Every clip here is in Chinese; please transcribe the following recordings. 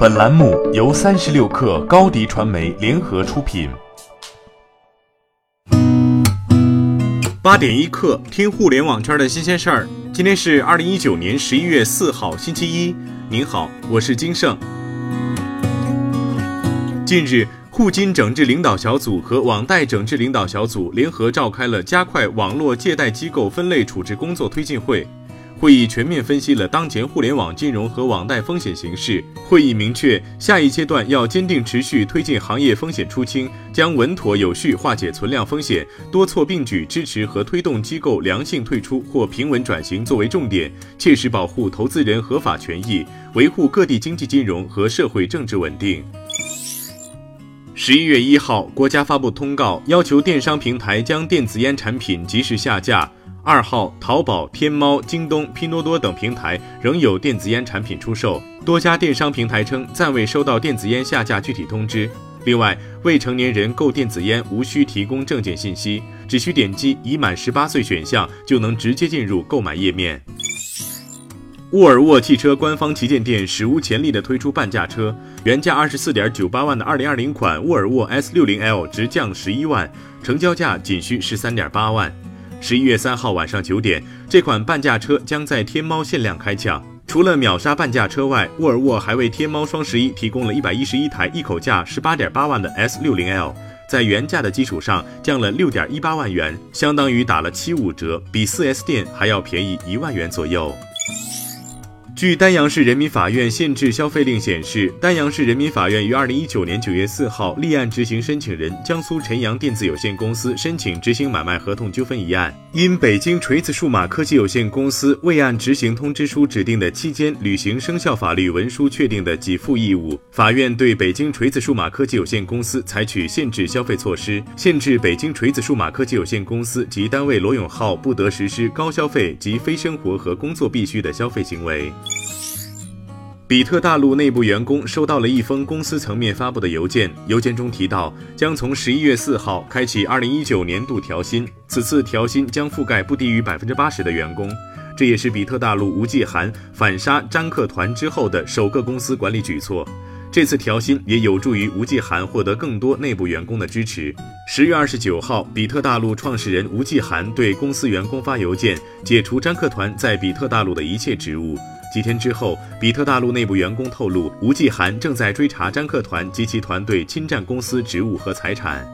本栏目由三十六氪高低传媒联合出品。八点一刻，听互联网圈的新鲜事儿。今天是二零一九年十一月四号，星期一。您好，我是金盛。近日，互金整治领导小组和网贷整治领导小组联合召开了加快网络借贷机构分类处置工作推进会。会议全面分析了当前互联网金融和网贷风险形势。会议明确，下一阶段要坚定持续推进行业风险出清，将稳妥有序化解存量风险，多措并举支持和推动机构良性退出或平稳转型作为重点，切实保护投资人合法权益，维护各地经济金融和社会政治稳定。十一月一号，国家发布通告，要求电商平台将电子烟产品及时下架。二号，淘宝、天猫、京东、拼多多等平台仍有电子烟产品出售。多家电商平台称暂未收到电子烟下架具体通知。另外，未成年人购电子烟无需提供证件信息，只需点击已满十八岁选项就能直接进入购买页面。沃尔沃汽车官方旗舰店史无前例地推出半价车，原价二十四点九八万的二零二零款沃尔沃 S 六零 L 直降十一万，成交价仅需十三点八万。十一月三号晚上九点，这款半价车将在天猫限量开抢。除了秒杀半价车外，沃尔沃还为天猫双十一提供了一百一十一台一口价十八点八万的 S 六零 L，在原价的基础上降了六点一八万元，相当于打了七五折，比四 S 店还要便宜一万元左右。据丹阳市人民法院限制消费令显示，丹阳市人民法院于二零一九年九月四号立案执行申请人江苏晨阳电子有限公司申请执行买卖合同纠纷一案，因北京锤子数码科技有限公司未按执行通知书指定的期间履行生效法律文书确定的给付义务，法院对北京锤子数码科技有限公司采取限制消费措施，限制北京锤子数码科技有限公司及单位罗永浩不得实施高消费及非生活和工作必需的消费行为。比特大陆内部员工收到了一封公司层面发布的邮件，邮件中提到将从十一月四号开启二零一九年度调薪，此次调薪将覆盖不低于百分之八十的员工。这也是比特大陆吴继寒反杀詹克团之后的首个公司管理举措。这次调薪也有助于吴继寒获得更多内部员工的支持。十月二十九号，比特大陆创始人吴继寒对公司员工发邮件，解除詹克团在比特大陆的一切职务。几天之后，比特大陆内部员工透露，吴继寒正在追查詹克团及其团队侵占公司职务和财产。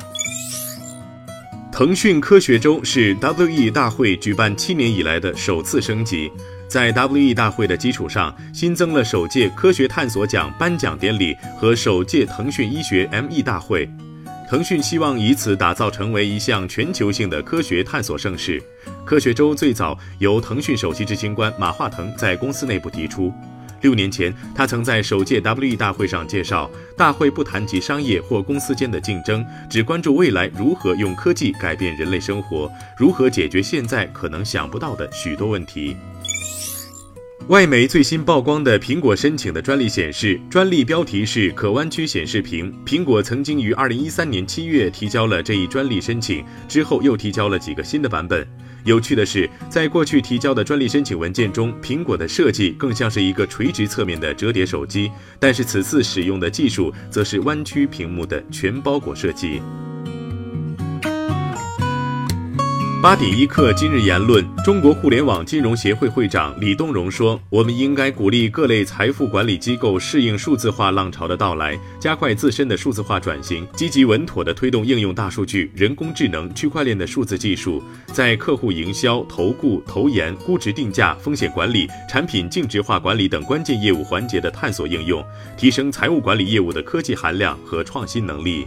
腾讯科学周是 WE 大会举办七年以来的首次升级，在 WE 大会的基础上，新增了首届科学探索奖颁奖典礼和首届腾讯医学 ME 大会。腾讯希望以此打造成为一项全球性的科学探索盛事。科学周最早由腾讯首席执行官马化腾在公司内部提出。六年前，他曾在首届 WE 大会上介绍，大会不谈及商业或公司间的竞争，只关注未来如何用科技改变人类生活，如何解决现在可能想不到的许多问题。外媒最新曝光的苹果申请的专利显示，专利标题是可弯曲显示屏。苹果曾经于二零一三年七月提交了这一专利申请，之后又提交了几个新的版本。有趣的是，在过去提交的专利申请文件中，苹果的设计更像是一个垂直侧面的折叠手机，但是此次使用的技术则是弯曲屏幕的全包裹设计。八点一刻，今日言论：中国互联网金融协会会长李东荣说：“我们应该鼓励各类财富管理机构适应数字化浪潮的到来，加快自身的数字化转型，积极稳妥地推动应用大数据、人工智能、区块链的数字技术，在客户营销、投顾、投研、估值定价、风险管理、产品净值化管理等关键业务环节的探索应用，提升财务管理业务的科技含量和创新能力。”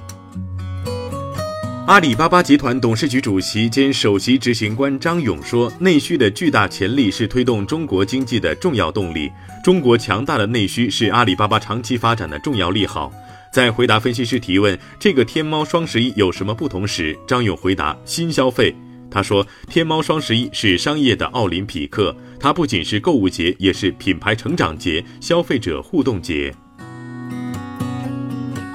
阿里巴巴集团董事局主席兼首席执行官张勇说：“内需的巨大潜力是推动中国经济的重要动力。中国强大的内需是阿里巴巴长期发展的重要利好。”在回答分析师提问“这个天猫双十一有什么不同”时，张勇回答：“新消费。”他说：“天猫双十一是商业的奥林匹克，它不仅是购物节，也是品牌成长节、消费者互动节。”